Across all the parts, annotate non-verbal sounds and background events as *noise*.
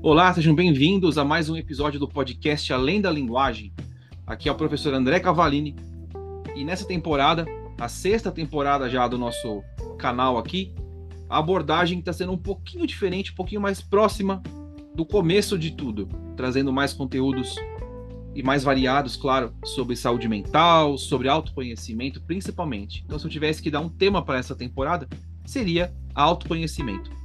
Olá, sejam bem-vindos a mais um episódio do podcast Além da Linguagem. Aqui é o professor André Cavalini e nessa temporada, a sexta temporada já do nosso canal aqui, a abordagem está sendo um pouquinho diferente, um pouquinho mais próxima do começo de tudo, trazendo mais conteúdos e mais variados, claro, sobre saúde mental, sobre autoconhecimento, principalmente. Então, se eu tivesse que dar um tema para essa temporada, seria autoconhecimento.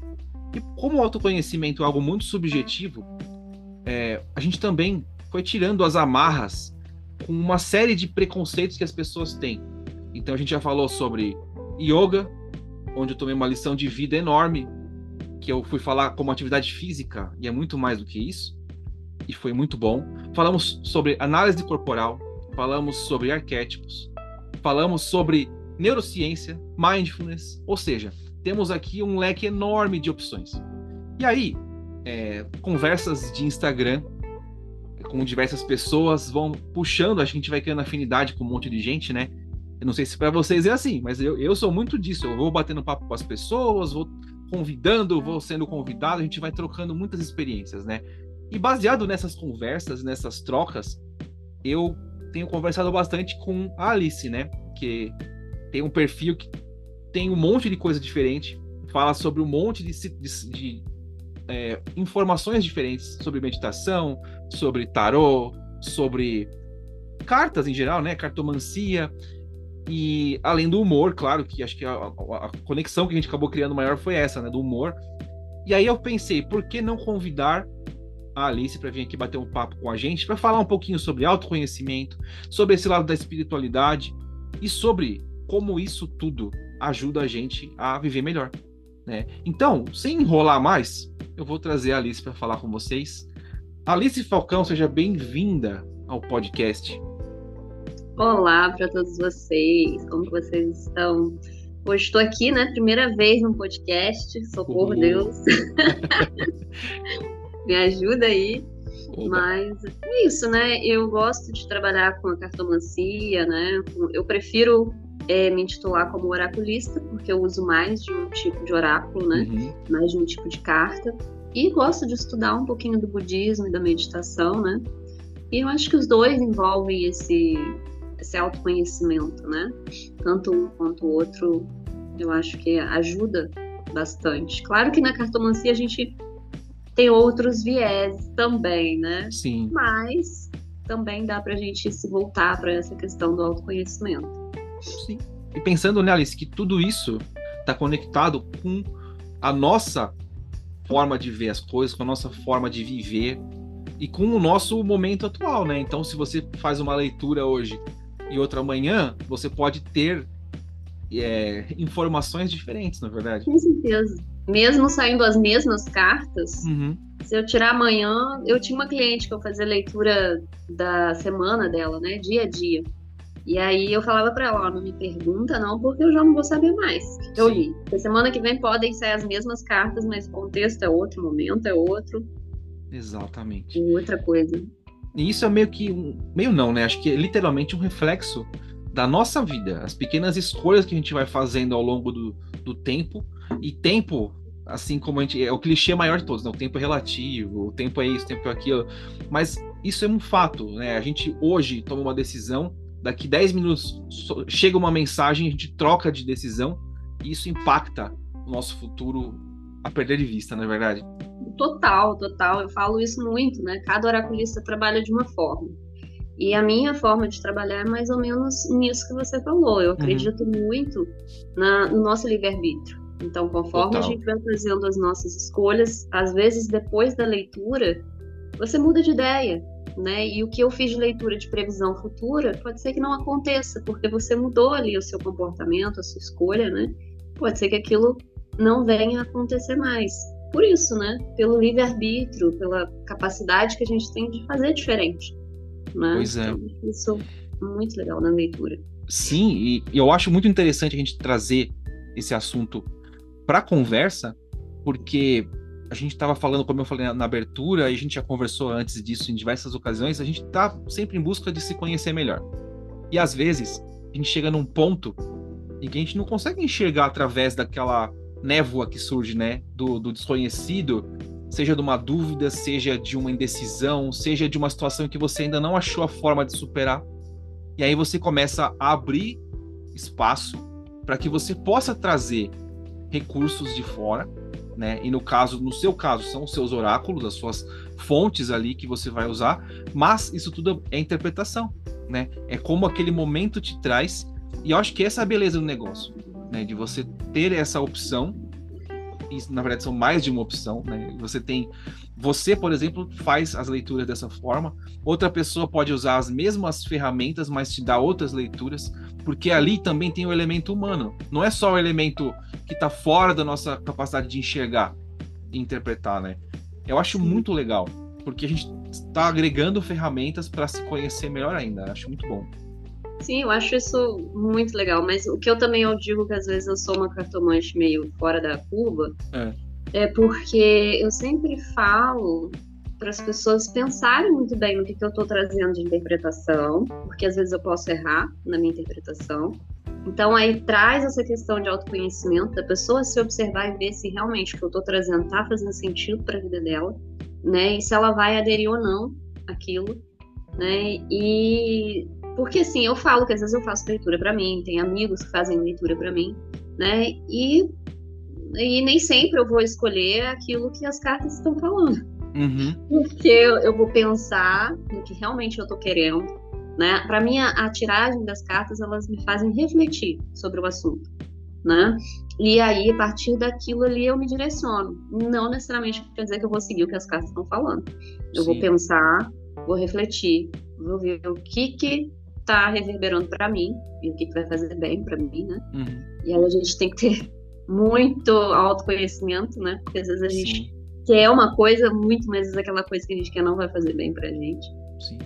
E como o autoconhecimento é algo muito subjetivo, é, a gente também foi tirando as amarras com uma série de preconceitos que as pessoas têm. Então a gente já falou sobre yoga, onde eu tomei uma lição de vida enorme, que eu fui falar como atividade física, e é muito mais do que isso, e foi muito bom. Falamos sobre análise corporal, falamos sobre arquétipos, falamos sobre neurociência, mindfulness, ou seja, temos aqui um leque enorme de opções. E aí, é, conversas de Instagram com diversas pessoas vão puxando, a gente vai criando afinidade com um monte de gente, né? Eu não sei se para vocês é assim, mas eu, eu sou muito disso. Eu vou batendo papo com as pessoas, vou convidando, vou sendo convidado, a gente vai trocando muitas experiências, né? E baseado nessas conversas, nessas trocas, eu tenho conversado bastante com a Alice, né? Que tem um perfil que tem um monte de coisa diferente, fala sobre um monte de, de, de é, informações diferentes sobre meditação, sobre tarô, sobre cartas em geral, né? Cartomancia. E além do humor, claro, que acho que a, a, conexão que a gente acabou criando maior foi essa, né? Do humor. E aí eu pensei, por que não convidar a Alice para vir aqui bater um papo com a gente, para falar um pouquinho sobre autoconhecimento, sobre esse lado da espiritualidade e sobre como isso tudo ajuda a gente a viver melhor. Né? Então, sem enrolar mais, eu vou trazer a Alice para falar com vocês. Alice Falcão, seja bem-vinda ao podcast. Olá para todos vocês, como vocês estão? Hoje estou aqui, né? Primeira vez no podcast, socorro uhum. Deus. *laughs* Me ajuda aí. Mas é isso, né? Eu gosto de trabalhar com a cartomancia, né? Eu prefiro é, me intitular como oraculista, porque eu uso mais de um tipo de oráculo, né? Uhum. Mais de um tipo de carta. E gosto de estudar um pouquinho do budismo e da meditação, né? E eu acho que os dois envolvem esse, esse autoconhecimento, né? Tanto um quanto o outro, eu acho que ajuda bastante. Claro que na cartomancia a gente tem outros viés também, né? Sim. Mas também dá para a gente se voltar para essa questão do autoconhecimento. Sim. E pensando, né, Alice, que tudo isso está conectado com a nossa forma de ver as coisas, com a nossa forma de viver e com o nosso momento atual, né? Então, se você faz uma leitura hoje e outra amanhã, você pode ter é, informações diferentes, na é verdade. Com certeza. Mesmo saindo as mesmas cartas, uhum. se eu tirar amanhã, eu tinha uma cliente que eu fazia leitura da semana dela, né? Dia a dia. E aí eu falava para ela, ó, não me pergunta não, porque eu já não vou saber mais. Eu li. Semana que vem podem sair as mesmas cartas, mas o contexto é outro, o momento é outro. Exatamente. E outra coisa. E isso é meio que meio não, né? Acho que é literalmente um reflexo da nossa vida, as pequenas escolhas que a gente vai fazendo ao longo do, do tempo. E tempo, assim como a gente. É o clichê maior de todos, né? O tempo é relativo, o tempo é isso, o tempo é aquilo. Mas isso é um fato, né? A gente hoje toma uma decisão daqui 10 minutos chega uma mensagem, a gente troca de decisão e isso impacta o nosso futuro a perder de vista, não é verdade? Total, total. Eu falo isso muito, né? Cada oraculista trabalha de uma forma. E a minha forma de trabalhar é mais ou menos nisso que você falou. Eu uhum. acredito uhum. muito na, no nosso livre-arbítrio. Então, conforme Total. a gente vai fazendo as nossas escolhas, às vezes depois da leitura, você muda de ideia né? E o que eu fiz de leitura de previsão futura pode ser que não aconteça, porque você mudou ali o seu comportamento, a sua escolha, né? Pode ser que aquilo não venha a acontecer mais. Por isso, né? Pelo livre-arbítrio, pela capacidade que a gente tem de fazer diferente. Né? Pois é. Então, isso é muito legal na leitura. Sim, e eu acho muito interessante a gente trazer esse assunto para conversa, porque a gente estava falando, como eu falei na, abertura, e a gente já conversou antes disso em diversas ocasiões, a gente está sempre em busca de se conhecer melhor. E às vezes, a gente chega num ponto em que a gente não consegue enxergar através daquela névoa que surge, né, do, do desconhecido, seja de uma dúvida, seja de uma indecisão, seja de uma situação que você ainda não achou a forma de superar. E aí você começa a abrir espaço para que você possa trazer recursos de fora, né? E no caso, no seu caso, são os seus oráculos, as suas fontes ali que você vai usar, mas isso tudo é interpretação, né? É como aquele momento te traz, e eu acho que essa é a beleza do negócio, né? De você ter essa opção na verdade são mais de uma opção, né? Você tem você, por exemplo, faz as leituras dessa forma, outra pessoa pode usar as mesmas ferramentas, mas te dá outras leituras, porque ali também tem o elemento humano. Não é só o elemento que está fora da nossa capacidade de enxergar e interpretar, né? Eu acho muito legal, porque a gente está agregando ferramentas para se conhecer melhor ainda. Acho muito bom. Sim, eu acho isso muito legal, mas o que eu também eu digo que às vezes eu sou uma cartomante meio fora da curva é, é porque eu sempre falo para as pessoas pensarem muito bem no que, que eu estou trazendo de interpretação, porque às vezes eu posso errar na minha interpretação. Então aí traz essa questão de autoconhecimento da pessoa se observar e ver se realmente o que eu estou trazendo está fazendo sentido para a vida dela, né? E se ela vai aderir ou não aquilo, né? E porque assim, eu falo que às vezes eu faço leitura para mim, tem amigos que fazem leitura para mim, né? E, e nem sempre eu vou escolher aquilo que as cartas estão falando. Uhum. Porque eu vou pensar no que realmente eu tô querendo, né? Para mim, a, a tiragem das cartas, elas me fazem refletir sobre o assunto, né? E aí, a partir daquilo ali, eu me direciono. Não necessariamente quer dizer que eu vou seguir o que as cartas estão falando. Eu Sim. vou pensar, vou refletir, vou ver o que que tá reverberando para mim e o que, que vai fazer bem para mim, né? Uhum. E aí a gente tem que ter *laughs* muito autoconhecimento, né? Porque às vezes a gente Sim. quer uma coisa muito, mas às vezes aquela coisa que a gente quer não vai fazer bem pra gente.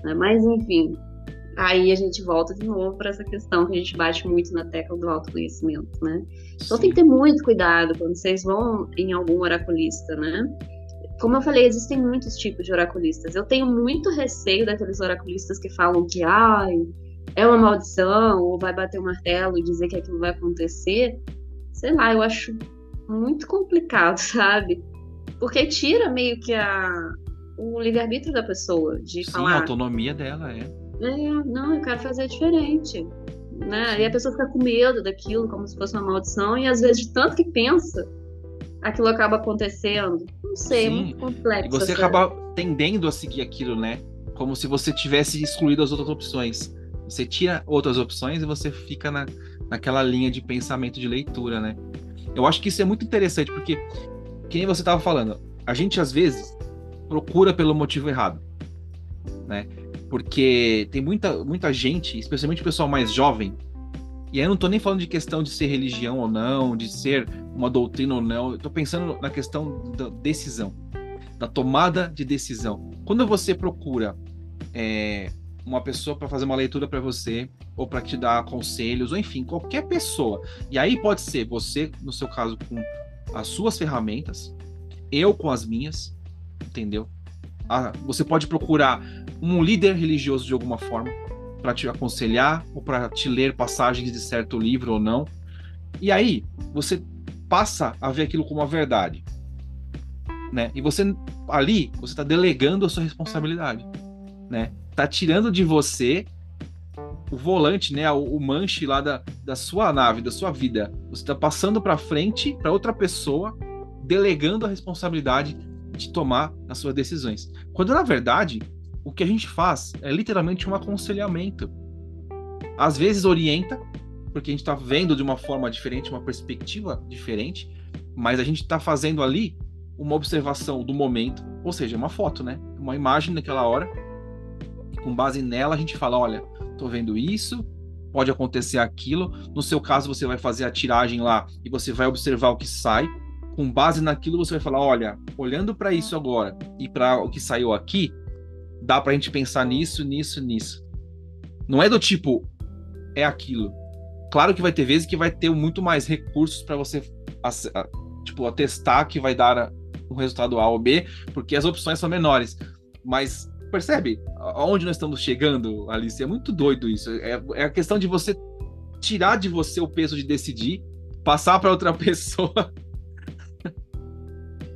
Né? Mas enfim, aí a gente volta de novo para essa questão que a gente bate muito na tecla do autoconhecimento, né? Então Sim. tem que ter muito cuidado quando vocês vão em algum oraculista, né? Como eu falei, existem muitos tipos de oraculistas. Eu tenho muito receio daqueles oraculistas que falam que, ai, é uma maldição, ou vai bater o um martelo e dizer que aquilo vai acontecer, sei lá, eu acho muito complicado, *laughs* sabe? Porque tira meio que a, o livre-arbítrio da pessoa de Sim, falar. a autonomia dela é. É, não, eu quero fazer diferente. Né? E a pessoa fica com medo daquilo, como se fosse uma maldição, e às vezes, de tanto que pensa, aquilo acaba acontecendo. Não sei, é Sim. é muito complexo. E você acaba tendendo a seguir aquilo, né? Como se você tivesse excluído as outras opções. Você tira outras opções e você fica na, naquela linha de pensamento de leitura, né? Eu acho que isso é muito interessante, porque, quem você estava falando, a gente às vezes procura pelo motivo errado, né? Porque tem muita, muita gente, especialmente o pessoal mais jovem, e aí eu não estou nem falando de questão de ser religião ou não, de ser uma doutrina ou não, eu tô pensando na questão da decisão, da tomada de decisão. Quando você procura é, uma pessoa para fazer uma leitura para você, ou para te dar conselhos, ou enfim, qualquer pessoa. E aí pode ser você, no seu caso, com as suas ferramentas, eu com as minhas, entendeu? Ah, você pode procurar um líder religioso de alguma forma para te aconselhar ou para te ler passagens de certo livro ou não. E aí você passa a ver aquilo como uma verdade, né? E você ali você está delegando a sua responsabilidade, né? tá tirando de você o volante, né, o, o manche lá da, da sua nave, da sua vida. Você tá passando para frente para outra pessoa, delegando a responsabilidade de tomar as suas decisões. Quando na verdade, o que a gente faz é literalmente um aconselhamento. Às vezes orienta, porque a gente está vendo de uma forma diferente, uma perspectiva diferente, mas a gente está fazendo ali uma observação do momento, ou seja, uma foto, né? Uma imagem naquela hora com base nela a gente fala, olha, tô vendo isso, pode acontecer aquilo. No seu caso, você vai fazer a tiragem lá e você vai observar o que sai. Com base naquilo, você vai falar, olha, olhando para isso agora e para o que saiu aqui, dá para a gente pensar nisso, nisso, nisso. Não é do tipo é aquilo. Claro que vai ter vezes que vai ter muito mais recursos para você tipo atestar que vai dar um resultado A ou B, porque as opções são menores. Mas Percebe aonde nós estamos chegando, Alice? É muito doido isso. É, é a questão de você tirar de você o peso de decidir, passar para outra *laughs* pessoa.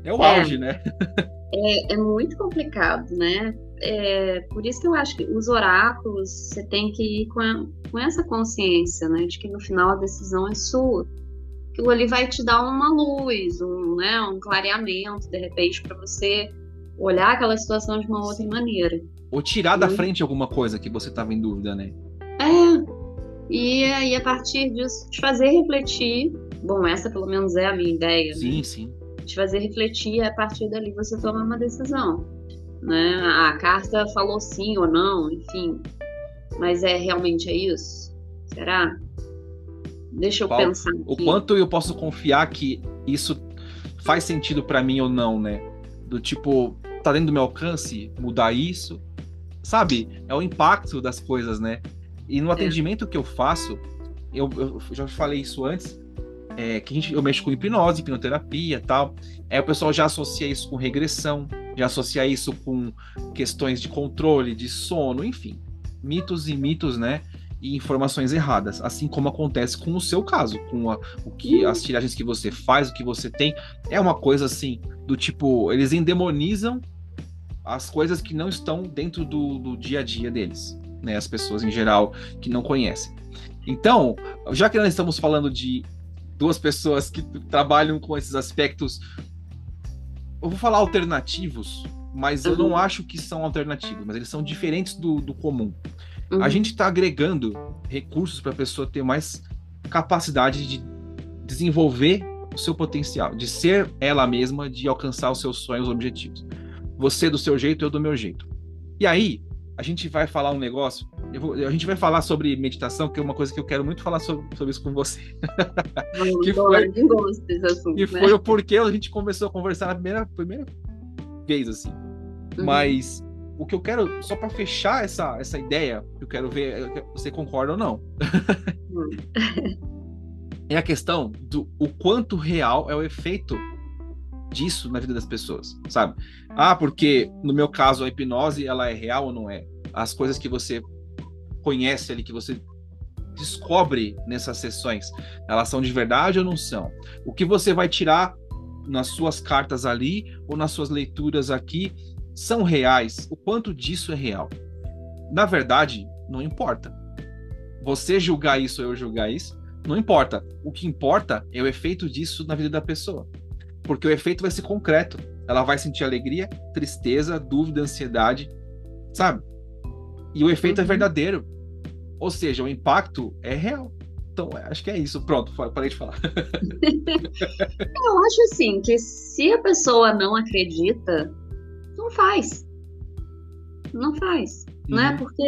é o é. auge, né? É, é muito complicado, né? É, por isso que eu acho que os oráculos você tem que ir com, a, com essa consciência, né? De que no final a decisão é sua. Aquilo ali vai te dar uma luz, um, né, um clareamento, de repente, para você olhar aquela situação de uma outra maneira. Ou tirar da frente alguma coisa que você estava em dúvida, né? É. E aí, a partir disso, te fazer refletir. Bom, essa pelo menos é a minha ideia. Sim, né? sim. Te fazer refletir e a partir dali você tomar uma decisão. Né? A carta falou sim ou não, enfim. Mas é realmente é isso? Será? Deixa eu Paulo, pensar. Aqui. O quanto eu posso confiar que isso faz sentido para mim ou não, né? Do tipo, tá dentro do meu alcance mudar isso? Sabe? É o impacto das coisas, né? E no é. atendimento é. que eu faço, eu, eu, já falei isso antes, é, que a gente, eu mexo com hipnose, hipnoterapia tal. Aí o pessoal já associa isso com regressão, já associa isso com questões de controle, de sono, enfim. Mitos e mitos, né? E informações erradas, assim como acontece com o seu caso, com a, o que as tiragens que você faz, o que você tem, é uma coisa assim do tipo, eles endemonizam as coisas que não estão dentro do, do dia a dia deles, né? As pessoas em geral que não conhecem. Então, já que nós estamos falando de duas pessoas que trabalham com esses aspectos, eu vou falar alternativos, mas uhum. eu não uhum. acho que são alternativos, mas eles são diferentes do, do comum. Uhum. A gente está agregando recursos para a pessoa ter mais capacidade de desenvolver o seu potencial, de ser ela mesma, de alcançar os seus sonhos, objetivos. Você do seu jeito, eu do meu jeito. E aí, a gente vai falar um negócio. Vou, a gente vai falar sobre meditação, que é uma coisa que eu quero muito falar sobre, sobre isso com você. que foi, assunto, que né? foi o porquê a gente começou a conversar na primeira, primeira vez, assim. Uhum. Mas o que eu quero, só para fechar essa, essa ideia, eu quero ver se você concorda ou não. Uhum. *laughs* é a questão do o quanto real é o efeito disso na vida das pessoas, sabe? Ah, porque no meu caso a hipnose ela é real ou não é? As coisas que você conhece ali, que você descobre nessas sessões, elas são de verdade ou não são? O que você vai tirar nas suas cartas ali ou nas suas leituras aqui são reais? O quanto disso é real? Na verdade, não importa. Você julgar isso ou eu julgar isso, não importa. O que importa é o efeito disso na vida da pessoa porque o efeito vai ser concreto. Ela vai sentir alegria, tristeza, dúvida, ansiedade, sabe? E o efeito é uhum. é verdadeiro. Ou seja, o impacto é real. Então, é, acho que é isso. Pronto, parei de falar. *laughs* Eu acho assim que se a pessoa não acredita, não faz. Não faz né? Uhum. Porque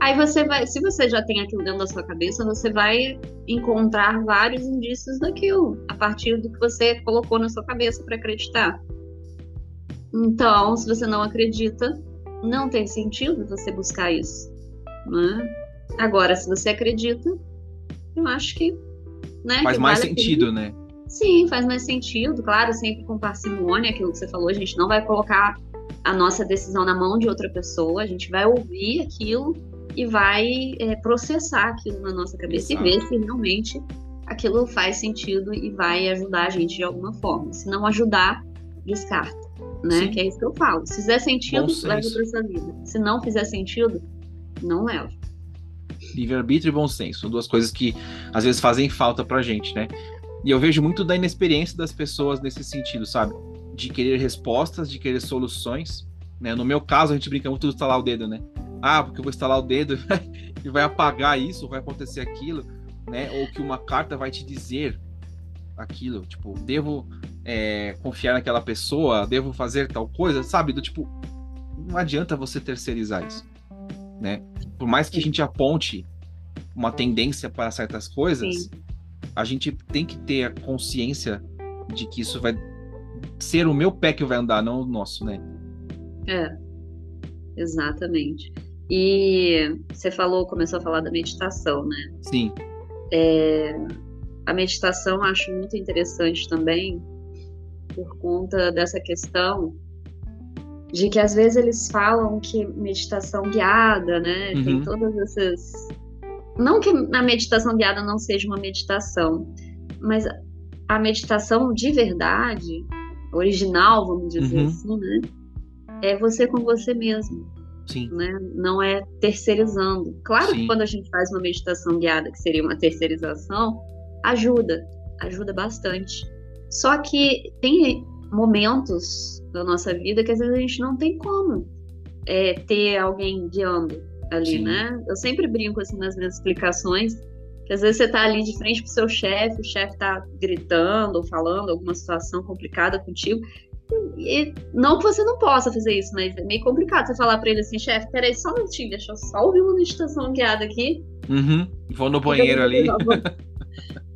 aí você vai, se você já tem aquilo dentro da sua cabeça, você vai encontrar vários indícios daquilo a partir do que você colocou na sua cabeça para acreditar. Então, se você não acredita, não tem sentido você buscar isso, né? Agora, se você acredita, eu acho que, né? Faz que mais vale sentido, né? Sim, faz mais sentido, claro, sempre com parcimônia, aquilo que você falou, a gente não vai colocar a nossa decisão na mão de outra pessoa, a gente vai ouvir aquilo e vai é, processar aquilo na nossa cabeça Exato. e ver se realmente aquilo faz sentido e vai ajudar a gente de alguma forma. Se não ajudar, descarta, né? Sim. Que é isso que eu falo. Se fizer sentido, leva para sua vida. Se não fizer sentido, não leva. Livre-arbítrio e bom senso são duas coisas que às vezes fazem falta pra gente, né? E eu vejo muito da inexperiência das pessoas nesse sentido, sabe? de querer respostas, de querer soluções. Né? No meu caso, a gente brinca muito de instalar o dedo, né? Ah, porque eu vou instalar o dedo *laughs* e vai apagar isso, vai acontecer aquilo, né? Ou que uma carta vai te dizer aquilo, tipo, devo é, confiar naquela pessoa, devo fazer tal coisa, sabe? Do tipo, não adianta você terceirizar isso, né? Por mais que a gente aponte uma tendência para certas coisas, Sim. a gente tem que ter a consciência de que isso vai ser o meu pé que vai andar, não o nosso, né? É, exatamente. E você falou, começou a falar da meditação, né? Sim. É, a meditação acho muito interessante também por conta dessa questão de que às vezes eles falam que meditação guiada, né? Uhum. Tem todas essas. Não que a meditação guiada não seja uma meditação, mas a meditação de verdade original, vamos dizer uhum. assim, né? é você com você mesmo. Sim. Né? Não é terceirizando. Claro Sim. que quando a gente faz uma meditação guiada, que seria uma terceirização, ajuda, ajuda bastante. Só que tem momentos da nossa vida que às vezes a gente não tem como é, ter alguém guiando ali, Sim. né? Eu sempre brinco assim nas minhas explicações, que às vezes você tá ali de frente pro seu chefe, o chefe tá gritando ou falando alguma situação complicada contigo. E não que você não possa fazer isso, mas é meio complicado você falar pra ele assim, chefe, peraí só um minutinho, deixa eu só ouvir uma meditação guiada aqui. Uhum. Vou no banheiro ali. *laughs*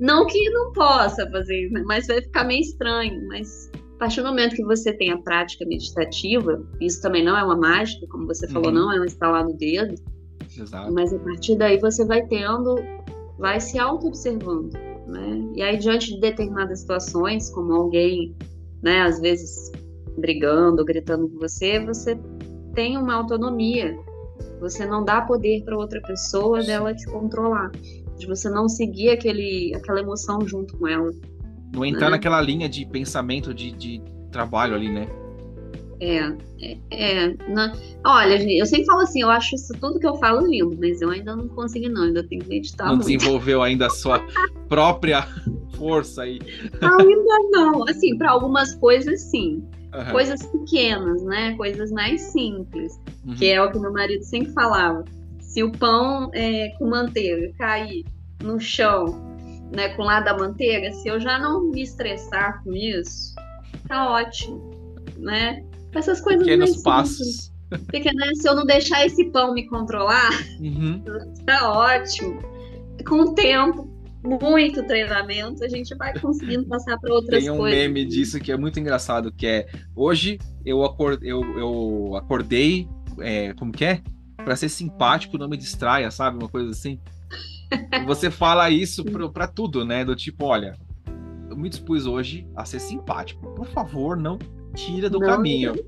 Não que não possa fazer, né? mas vai ficar meio estranho. Mas a partir do momento que você tem a prática meditativa, isso também não é uma mágica, como você falou, Uhum. não é um estalar no dedo, Exato. mas a partir daí você vai tendo, vai se auto-observando, né? E aí, diante de determinadas situações, como alguém, né, às vezes brigando, gritando com você, você tem uma autonomia. Você não dá poder para outra pessoa dela te controlar, de você não seguir aquele, aquela emoção junto com ela. Não entrar Né? naquela linha de pensamento de, de trabalho ali, né? É, é, é, na- olha, gente, eu sempre falo assim, eu acho isso tudo que eu falo lindo, mas eu ainda não consegui não, ainda tenho que meditar não muito. desenvolveu ainda a sua *laughs* própria força aí. Ainda não, assim, para algumas coisas sim, Aham. coisas pequenas, né, coisas mais simples, Uhum. que é o que meu marido sempre falava. Se o pão é, com manteiga cair no chão, né, com lá da manteiga, se eu já não me estressar com isso, tá ótimo, né? Essas coisas Pequenos passos. Porque, né, se eu não deixar esse pão me controlar, Uhum. *laughs* tá ótimo. Com o tempo, muito treinamento, a gente vai conseguindo passar para outras Tem um coisas. meme disso que é muito engraçado, que é hoje eu, acor eu, eu acordei, é, como que é? Pra ser simpático, não me distraia, sabe? Uma coisa assim. Você fala isso pra tudo, né? Do tipo, olha, eu me dispus hoje a ser simpático. Por favor, não tira do Não caminho. *laughs*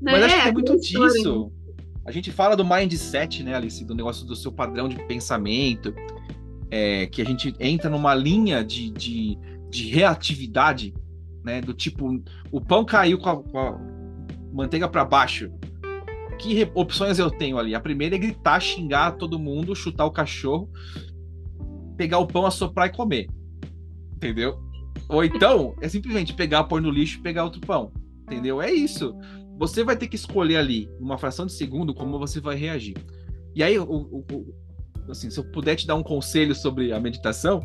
Mas Né? acho que é muito aquela história, disso. A gente fala do mindset, né, Alice? Do negócio do seu padrão de pensamento. é, que a gente entra numa linha de, de, de reatividade, né? Do tipo, o pão caiu com a, com a manteiga para baixo. Que opções eu tenho ali? A primeira é gritar, xingar todo mundo, chutar o cachorro, pegar o pão, assoprar e comer. Entendeu? Ou então, é simplesmente pegar, pôr no lixo e pegar outro pão. Entendeu? É isso você vai ter que escolher ali, numa fração de segundo, como você vai reagir. E aí, o, o- o- assim, se eu puder te dar um conselho sobre a meditação,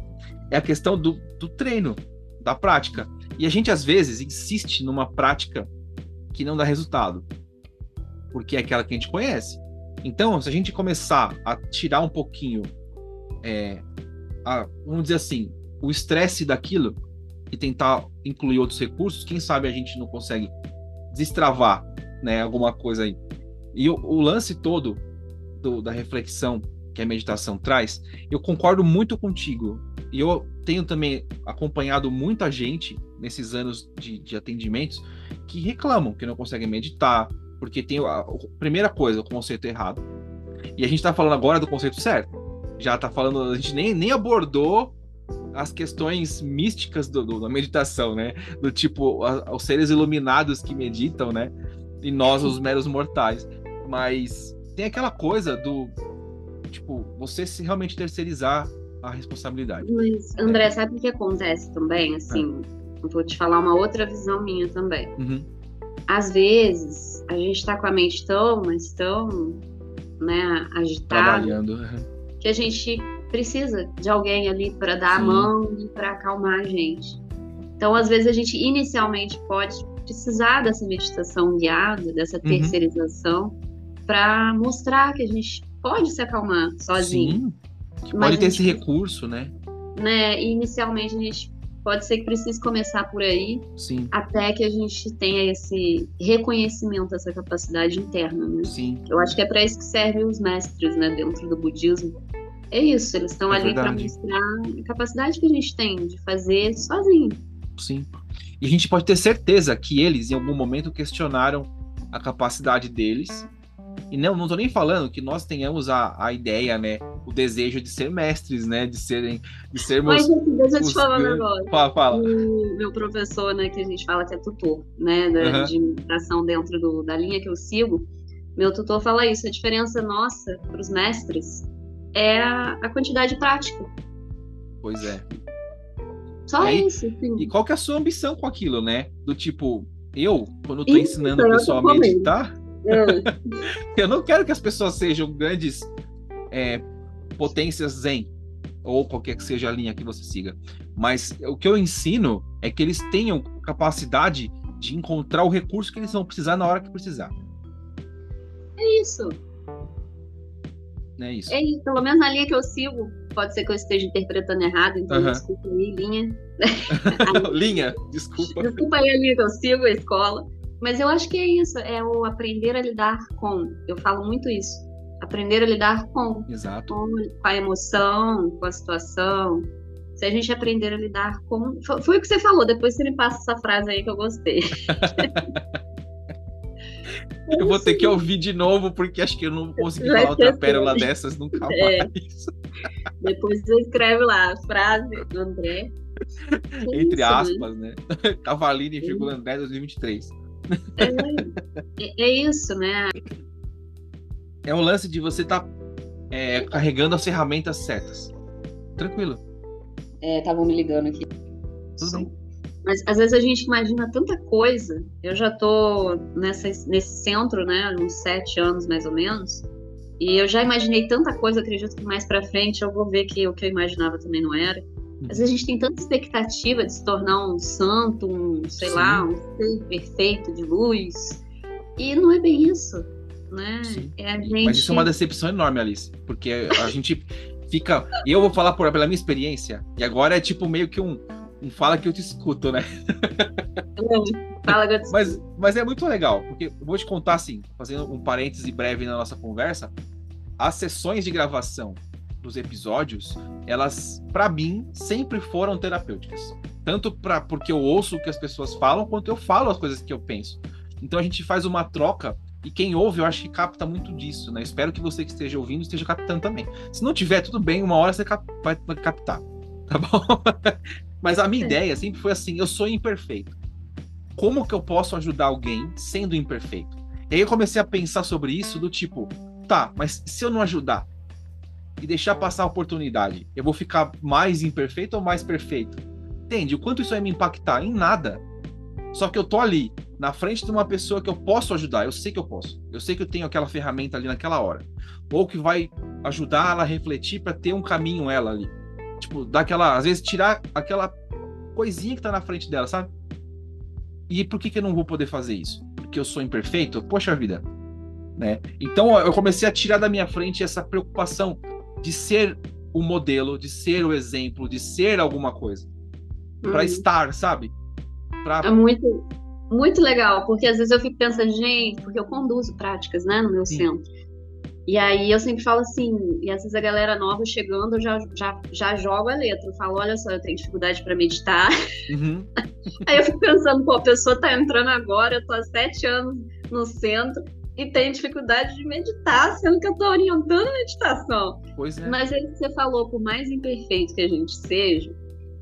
é a questão do, do treino, da prática. E a gente, às vezes, insiste numa prática que não dá resultado, porque é aquela que a gente conhece. Então, se a gente começar a tirar um pouquinho, é, a- vamos dizer assim, o estresse daquilo e tentar incluir outros recursos, quem sabe a gente não consegue destravar, né, alguma coisa aí. E o, o lance todo do- da reflexão que a meditação traz, eu concordo muito contigo. E eu tenho também acompanhado muita gente nesses anos de, de atendimentos que reclamam que não conseguem meditar, porque tem a, a primeira coisa, o conceito errado. E a gente está falando agora do conceito certo. Já está falando, a gente nem, nem abordou as questões místicas do, do- da meditação, né? Do tipo, a- os seres iluminados que meditam, né? E nós, os meros mortais. Mas tem aquela coisa do, tipo, você se realmente terceirizar a responsabilidade. Mas, André, sabe o que acontece também? Assim, eu vou te falar uma outra visão minha também. Uhum. Às vezes, a gente tá com a mente tão, mas tão, né, agitada, Trabalhando. que a gente precisa de alguém ali para dar a Sim. mão e para acalmar a gente. Então, às vezes, a gente inicialmente pode precisar dessa meditação guiada, dessa Uhum. terceirização, para mostrar que a gente pode se acalmar sozinho. Sim. Que Mas pode ter gente esse recurso, né? né? Inicialmente a gente pode ser que precise começar por aí, Sim, até que a gente tenha esse reconhecimento dessa capacidade interna, né? sim. Eu acho que é para isso que servem os mestres, né, dentro do budismo. É isso, eles estão É ali para mostrar a capacidade que a gente tem de fazer sozinho. Sim. E a gente pode ter certeza que eles, em algum momento, questionaram a capacidade deles. E não, não tô nem falando que nós tenhamos a, a ideia, né, o desejo de ser mestres, né? De serem, de sermos. Mas deixa eu te falar um negócio. Fala, fala. O meu professor, né, que a gente fala que é tutor, né, da, Uhum. de meditação dentro do- da linha que eu sigo, meu tutor fala isso. A diferença nossa para os mestres é a, a quantidade prática. Pois é. Só E aí- isso. Assim. E qual que é a sua ambição com aquilo, né? Do tipo, eu, quando eu tô Isso, ensinando o pessoal a meditar, eu não quero que as pessoas sejam grandes é, potências zen, ou qualquer que seja a linha que você siga. Mas o que eu ensino é que eles tenham capacidade de encontrar o recurso que eles vão precisar na hora que precisar. é isso. É isso. É isso. Pelo menos na linha que eu sigo, pode ser que eu esteja interpretando errado, então desculpa aí, linha. *laughs* linha, desculpa. Desculpa aí a linha que eu sigo, a escola. Mas eu acho que é isso, é o aprender a lidar com. Eu falo muito isso. Aprender a lidar com, Exato. com a emoção, com a situação. Se a gente aprender a lidar com. Foi, o que você falou, depois você me passa essa frase aí que eu gostei. *laughs* Eu vou ter que ouvir de novo, porque acho que eu não consegui Vai falar outra pérola que. dessas nunca *laughs* É. mais. Depois você escreve lá a frase do André. É Entre né? aspas, né? *laughs* Cavalini, André 2023. É, é isso, né? É o lance de você estar carregando as ferramentas certas. Tranquilo. Estavam me ligando aqui. Tudo bem. Mas às vezes a gente imagina tanta coisa. Eu já tô nessa, nesse centro, né, uns sete anos mais ou menos. E eu já imaginei tanta coisa, acredito que mais pra frente eu vou ver que o que eu imaginava também não era. Às vezes a gente tem tanta expectativa de se tornar um santo, um, sei Sim. lá, um ser perfeito de luz. E não é bem isso, né? É a gente. Mas isso é uma decepção enorme, Alice. Porque a gente fica. Eu vou falar por, pela minha experiência, e agora é tipo meio que um, um fala que eu te escuto, né? *laughs* Fala, Gats. *laughs* Mas, mas é muito legal, porque eu vou te contar assim, fazendo um parêntese breve na nossa conversa, as sessões de gravação dos episódios, elas, pra mim, sempre foram terapêuticas. Tanto pra, porque eu ouço o que as pessoas falam, quanto eu falo as coisas que eu penso. Então a gente faz uma troca, e quem ouve, eu acho que capta muito disso, né? Espero que você que esteja ouvindo esteja captando também. Se não tiver, tudo bem, uma hora você cap- vai vai captar, *laughs* tá bom? Mas a minha É. ideia sempre foi assim, eu sou imperfeito como que eu posso ajudar alguém sendo imperfeito? E aí eu comecei a pensar sobre isso do tipo, tá, mas se eu não ajudar e deixar passar a oportunidade, eu vou ficar mais imperfeito ou mais perfeito? Entende? O quanto isso vai me impactar? Em nada. Só que eu tô ali, na frente de uma pessoa que eu posso ajudar, eu sei que eu posso. Eu sei que eu tenho aquela ferramenta ali naquela hora. Ou que vai ajudar ela a refletir para ter um caminho ela ali. Tipo, dar aquela, às vezes tirar aquela coisinha que tá na frente dela, sabe? E por que, que eu não vou poder fazer isso? Porque eu sou imperfeito? Poxa vida. Né? Então eu comecei a tirar da minha frente essa preocupação de ser o modelo, de ser o exemplo, de ser alguma coisa. Uhum. estar, sabe? Pra... É muito, muito legal, porque às vezes eu fico pensando, gente, porque eu conduzo práticas, né, no meu Sim. centro. E aí eu sempre falo assim, e às vezes a galera nova chegando, eu já, já, já jogo a letra. Eu falo, olha só, eu tenho dificuldade para meditar. Uhum. *laughs* Aí eu fico pensando, pô, a pessoa tá entrando agora, eu tô há sete anos no centro e tem dificuldade de meditar, sendo que eu tô orientando a meditação. Pois é. Mas aí que você falou, por mais imperfeito que a gente seja,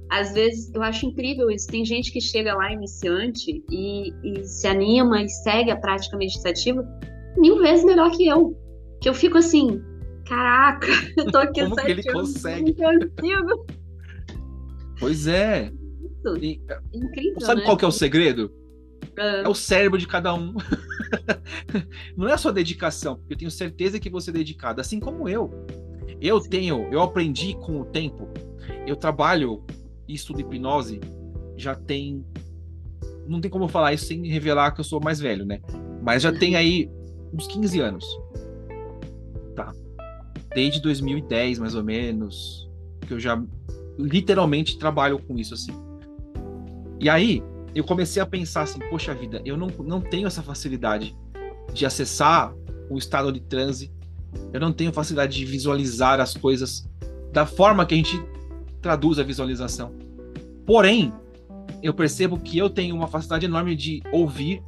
às vezes eu acho incrível isso. Tem gente que chega lá iniciante e, e se anima e segue a prática meditativa mil vezes melhor que eu. Que eu fico assim, caraca, *laughs* eu tô aqui Como que ele anos, consegue? Pois é. E, Incrível, sabe né? qual que é o segredo? Ah, É o cérebro de cada um. *laughs* Não é a sua dedicação, porque eu tenho certeza que você é dedicado, assim como eu. Eu tenho, eu aprendi com o tempo. Eu trabalho e estudo hipnose já tem. Não tem como falar isso sem revelar que eu sou mais velho, né? Mas já tem aí uns 15 anos. Tá. Desde 2010, mais ou menos, que eu já literalmente trabalho com isso assim. E aí, eu comecei a pensar assim, poxa vida, eu não, não tenho essa facilidade de acessar o estado de transe, eu não tenho facilidade de visualizar as coisas da forma que a gente traduz a visualização. Porém, eu percebo que eu tenho uma facilidade enorme de ouvir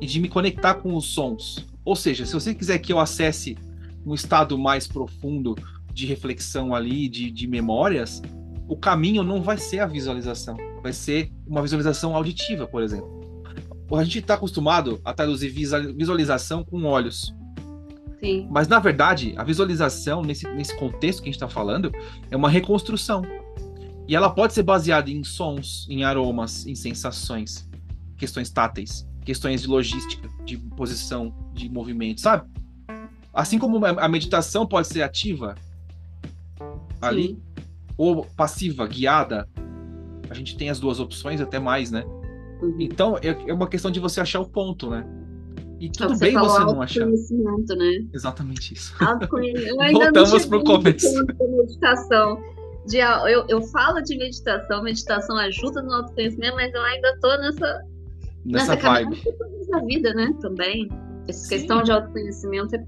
e de me conectar com os sons. Ou seja, se você quiser que eu acesse um estado mais profundo de reflexão ali, de, de memórias, o caminho não vai ser a visualização, vai ser uma visualização auditiva, por exemplo. A gente está acostumado a traduzir visualização com olhos. Sim. Mas, na verdade, a visualização, nesse, nesse contexto que a gente está falando, é uma reconstrução. E ela pode ser baseada em sons, em aromas, em sensações, questões táteis, questões de logística, de posição, de movimento, sabe? Assim como a meditação pode ser ativa ali, Sim. Ou passiva, guiada, a gente tem as duas opções, até mais, né? Uhum. Então é, é uma questão de você achar o ponto, né? E tudo você bem você não achar. Né? Exatamente isso. *laughs* Voltamos para o começo. Meditação. De, eu, eu falo de meditação, meditação ajuda no autoconhecimento, mas eu ainda estou nessa, nessa, nessa vibe. da vida, né? Também. Essa Sim. questão de autoconhecimento é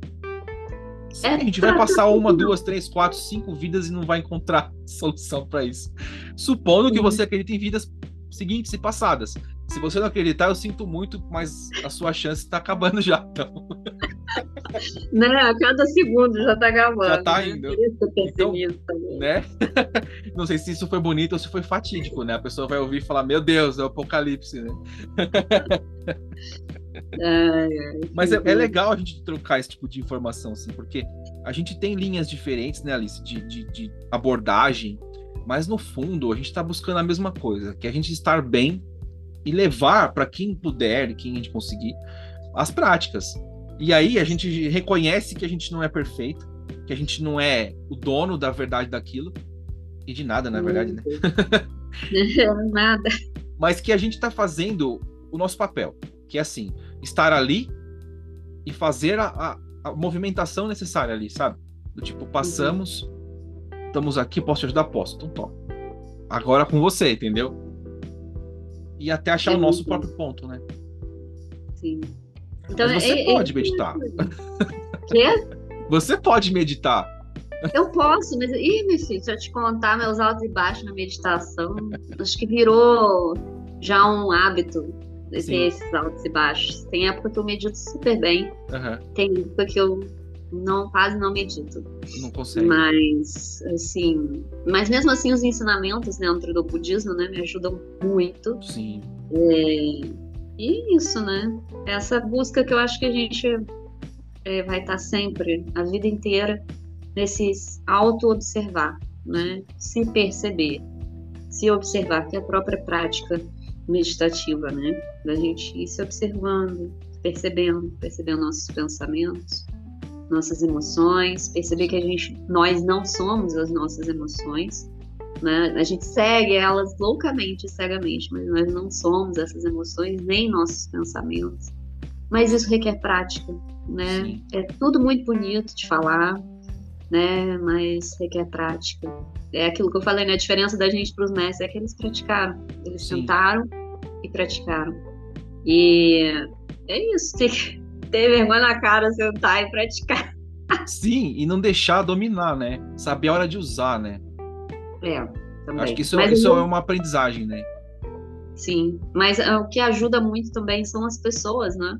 Sim, é a gente vai passar uma, duas, três, quatro, cinco vidas e não vai encontrar *laughs* solução para isso. Supondo que você acredita em vidas seguintes e passadas. Se você não acreditar, eu sinto muito, mas a sua chance está acabando já. Então. *laughs* Né? A cada segundo já está acabando. Já está né? indo. Então, né? *laughs* Não sei se isso foi bonito ou se foi fatídico, né? A pessoa vai ouvir e falar: Meu Deus, é o apocalipse, né? Mas é, é, legal a gente trocar esse tipo de informação, assim, porque a gente tem linhas diferentes, né, Alice, de, de, de abordagem, mas no fundo a gente está buscando a mesma coisa, que é a gente estar bem e levar para quem puder e quem a gente conseguir as práticas. E aí a gente reconhece que a gente não é perfeito, que a gente não é o dono da verdade daquilo e de nada, na verdade, né? *laughs* *laughs* nada. Mas que a gente está fazendo o nosso papel, que é assim, estar ali e fazer a, a, a movimentação necessária ali, sabe? Do tipo, passamos, uhum. estamos aqui, posso te ajudar? Posso, então toma. Agora com você, entendeu? E até achar é o nosso próprio ponto, né? Sim. Então, Mas você é, pode é... meditar. *laughs* Quê? Você pode meditar. Eu posso, mas. Ih, meu filho, se eu te contar meus altos e baixos na meditação, acho que virou já um hábito ter esses altos e baixos. Tem época que eu medito super bem. Uhum. Tem época que eu não quase não medito. Não consegue. Mas, assim. Mas mesmo assim, os ensinamentos dentro do budismo, né, me ajudam muito. Sim. É, e isso, né? Essa busca que eu acho que a gente é, vai estar sempre, a vida inteira, nesses auto-observar, né? Se perceber, se observar, que a própria prática meditativa, né? Da gente ir se observando, percebendo, percebendo nossos pensamentos, nossas emoções, perceber que a gente, nós não somos as nossas emoções, né? A gente segue elas loucamente, cegamente, mas nós não somos essas emoções nem nossos pensamentos. Mas isso requer prática, né? Sim. É tudo muito bonito de falar, né? Mas requer prática. É aquilo que eu falei, né? A diferença da gente para os mestres é que eles praticaram. Eles Sim. tentaram e praticaram. E é isso, tem que ter vergonha na cara, sentar e praticar. Sim, e não deixar dominar, né? Saber a hora de usar, né? É, também. Acho que isso, isso eu... é uma aprendizagem, né? Sim, mas uh, o que ajuda muito também são as pessoas, né?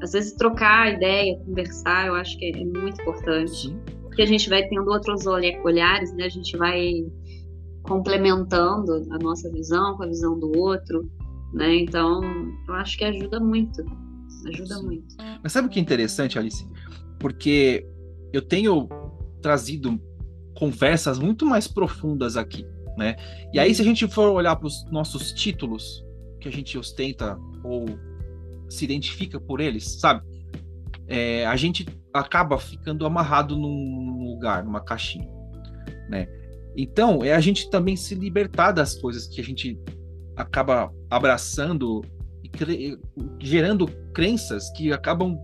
Às vezes trocar ideia, conversar, eu acho que é, é muito importante. Sim porque a gente vai tendo outros olhares, né? A gente vai complementando a nossa visão com a visão do outro, né? Então, eu acho que ajuda muito. Ajuda Sim. muito. Mas sabe o que é interessante, Alice? Porque eu tenho trazido conversas muito mais profundas aqui, né? E aí, se a gente for olhar para os nossos títulos que a gente ostenta ou se identifica por eles, sabe? É, a gente acaba ficando amarrado num lugar, numa caixinha, né? Então, é a gente também se libertar das coisas que a gente acaba abraçando e cre... gerando crenças que acabam.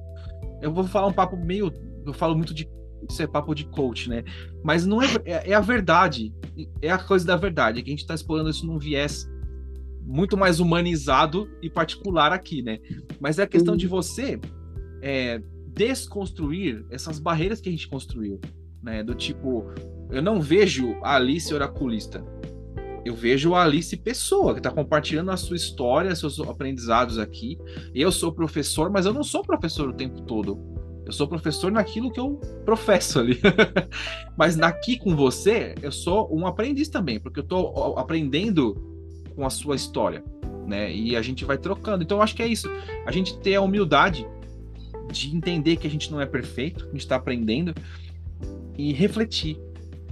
Eu vou falar um papo meio. Eu falo muito de. Isso é papo de coach, né? Mas não é, é, é a verdade. É a coisa da verdade. É que a gente está explorando isso num viés muito mais humanizado e particular aqui, né? Mas é a questão uhum. de você é, desconstruir essas barreiras que a gente construiu, né? Do tipo, eu não vejo a Alice oraculista. Eu vejo a Alice pessoa que está compartilhando a sua história, seus aprendizados aqui. Eu sou professor, mas eu não sou professor o tempo todo. Eu sou professor naquilo que eu professo ali. *laughs* Mas aqui com você, eu sou um aprendiz também, porque eu estou aprendendo com a sua história, né? E a gente vai trocando. Então eu acho que é isso. A gente ter a humildade de entender que a gente não é perfeito, a gente está aprendendo e refletir.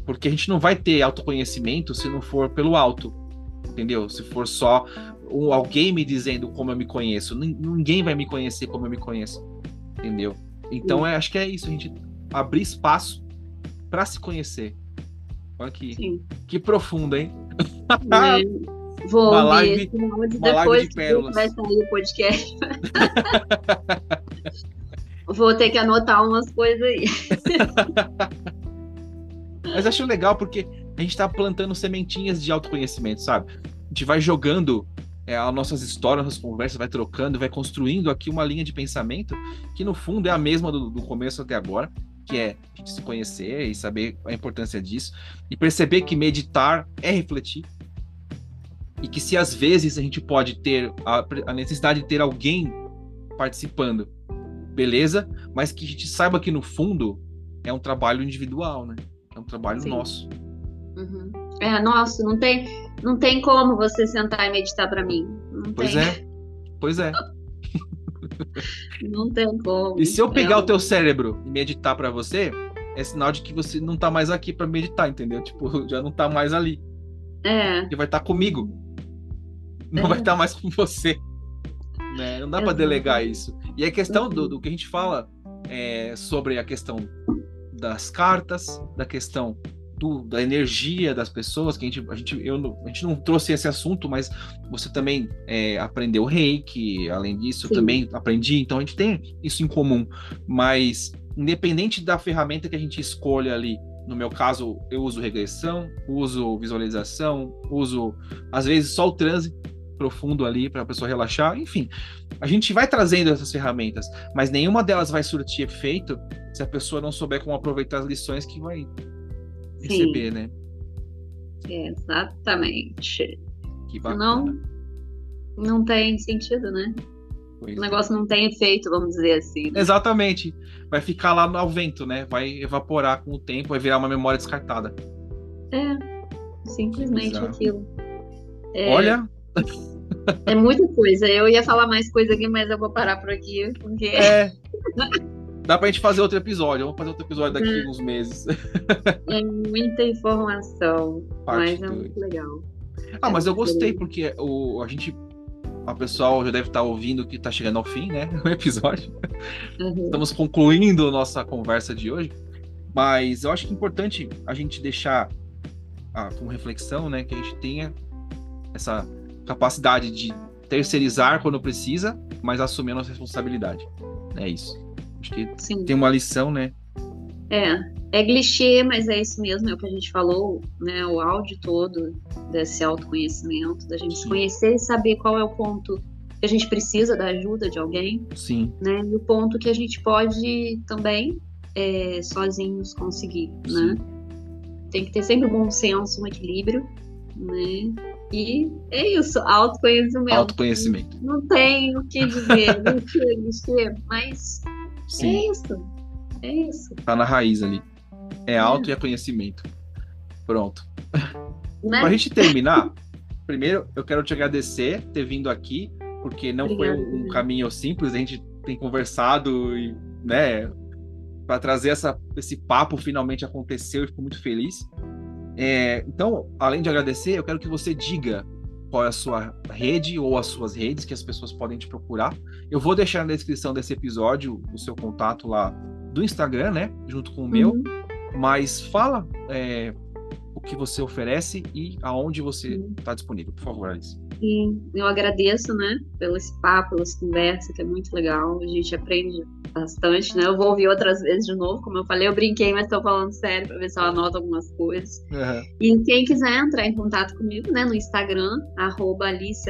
Porque a gente não vai ter autoconhecimento se não for pelo alto, entendeu? Se for só alguém me dizendo como eu me conheço, ninguém vai me conhecer como eu me conheço, entendeu? Então, é, acho que é isso, a gente abrir espaço para se conhecer. Olha que, que profundo, hein? É. *laughs* Vou uma live, uma depois live de pérolas. vai sair o podcast. *laughs* Vou ter que anotar umas coisas aí. *laughs* Mas acho legal porque a gente está plantando sementinhas de autoconhecimento, sabe? A gente vai jogando é, as nossas histórias, nossas conversas, vai trocando, vai construindo aqui uma linha de pensamento que no fundo é a mesma do, do começo até agora, que é a gente se conhecer e saber a importância disso e perceber que meditar é refletir e que se às vezes a gente pode ter a, a necessidade de ter alguém participando, beleza, mas que a gente saiba que no fundo é um trabalho individual, né? É um trabalho Sim. nosso. Uhum. É, nossa, não tem, não tem como você sentar e meditar para mim. Não pois tem. é. Pois é. *laughs* não tem como. E se eu pegar é. o teu cérebro e meditar para você, é sinal de que você não tá mais aqui para meditar, entendeu? *laughs* Tipo, já não tá mais ali. É. Porque vai estar tá comigo. Não é. vai estar tá mais com você. Né? Não dá para delegar isso. E a questão do, do que a gente fala é, sobre a questão das cartas, da questão do, da energia das pessoas, que a gente, a gente, eu, a gente não trouxe esse assunto, mas você também é, aprendeu reiki, além disso, Sim. também aprendi, então a gente tem isso em comum. Mas, independente da ferramenta que a gente escolha ali, no meu caso, eu uso regressão, uso visualização, uso, às vezes, só o transe profundo ali para a pessoa relaxar, enfim. A gente vai trazendo essas ferramentas, mas nenhuma delas vai surtir efeito se a pessoa não souber como aproveitar as lições que vai receber, Sim. né? Exatamente. Que bacana. Não, não tem sentido, né? Pois o é. negócio é. não tem efeito, vamos dizer assim. Né? Exatamente. Vai ficar lá ao vento, né? Vai evaporar com o tempo, vai virar uma memória descartada. É, simplesmente aquilo. É, Olha. É muita coisa. Eu ia falar mais coisa aqui, mas eu vou parar por aqui, porque. É. *laughs* Dá pra gente fazer outro episódio. Vamos fazer outro episódio daqui a uns meses. *laughs* É muita informação. Parte mas é muito legal. Ah, é mas eu gostei, legal. porque o, a gente. A pessoal já deve estar ouvindo que está chegando ao fim, né? *laughs* O episódio. Uhum. Estamos concluindo nossa conversa de hoje. Mas eu acho que é importante a gente deixar ah, com reflexão, né? Que a gente tenha essa capacidade de terceirizar quando precisa, mas assumir a nossa responsabilidade. É isso. Acho que Sim. tem uma lição, né? É, é clichê, mas é isso mesmo, é o que a gente falou, né? O áudio todo desse autoconhecimento, da gente Sim. conhecer e saber qual é o ponto que a gente precisa da ajuda de alguém. Sim. Né? E o ponto que a gente pode também é, sozinhos conseguir, né? Tem que ter sempre um bom senso, um equilíbrio, né? E é isso, autoconhecimento. Autoconhecimento. Não tem o que dizer, *laughs* não clichê, mas Sim. É isso. É isso. Tá na raiz ali. É é. e é conhecimento. Pronto. Né? Pra gente terminar, primeiro eu quero te agradecer ter vindo aqui, porque não Obrigada. foi um, um, caminho simples, a gente tem conversado e, né, para trazer essa, esse papo finalmente aconteceu e fico muito feliz. É, então, além de agradecer, eu quero que você diga qual é a sua rede ou as suas redes que as pessoas podem te procurar. Eu vou deixar na descrição desse episódio o seu contato lá do Instagram, né? Junto com o meu. Uhum. Mas fala é, o que você oferece e aonde você está uhum. disponível, por favor, Alice. Sim, eu agradeço, né, pelo esse papo, pela conversa, que é muito legal. A gente aprende bastante, né? Eu vou ouvir outras vezes de novo, como eu falei, eu brinquei, mas estou falando sério para ver se eu anoto algumas coisas. Uhum. E quem quiser entrar em contato comigo, né, no Instagram, arroba Alice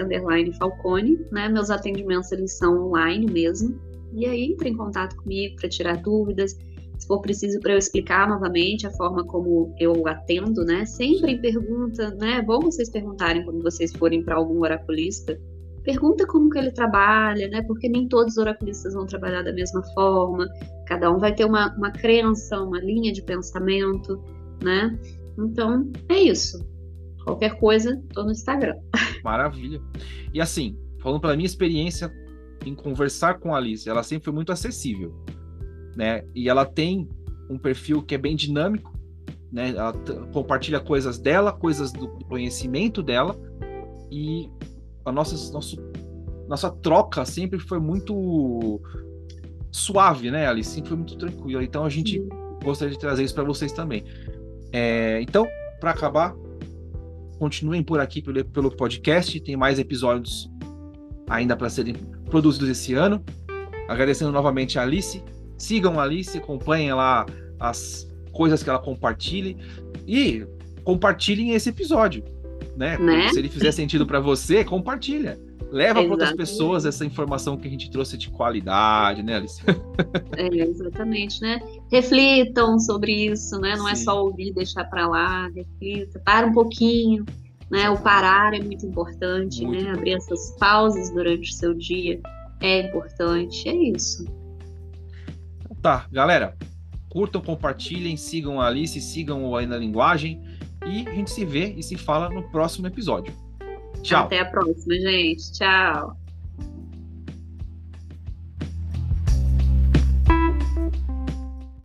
Falcone, né? Meus atendimentos eles são online mesmo. E aí entre em contato comigo para tirar dúvidas. Se for preciso para eu explicar novamente a forma como eu atendo, né? Sempre em pergunta, né? É bom vocês perguntarem quando vocês forem para algum oraculista pergunta como que ele trabalha, né? Porque nem todos os oraculistas vão trabalhar da mesma forma, cada um vai ter uma, uma crença, uma linha de pensamento, né? Então, é isso. Qualquer coisa, tô no Instagram. Maravilha. E assim, falando pela minha experiência em conversar com a Alice, ela sempre foi muito acessível, né? E ela tem um perfil que é bem dinâmico, né? Ela compartilha coisas dela, coisas do conhecimento dela e a nossa nosso, nossa troca sempre foi muito suave, né, Alice? Sempre foi muito tranquila. Então a gente gostaria de trazer isso para vocês também. É, então, para acabar, continuem por aqui pelo, pelo podcast. Tem mais episódios ainda para serem produzidos esse ano. Agradecendo novamente a Alice. Sigam a Alice, acompanhem lá as coisas que ela compartilhe e compartilhem esse episódio, né? né? Se ele fizer sentido para você, compartilha. Leva para outras pessoas essa informação que a gente trouxe de qualidade, né, Alice? *laughs* É, exatamente, né? Reflitam sobre isso, né? Não é Sim. é só ouvir e deixar para lá, reflita, para um pouquinho, né? O parar é muito importante, muito né? Abrir essas pausas durante o seu dia é importante, é isso. Tá, galera, curtam, compartilhem, sigam a Alice, sigam o Ainda Linguagem e a gente se vê e se fala no próximo episódio. Tchau. Até a próxima, gente. Tchau.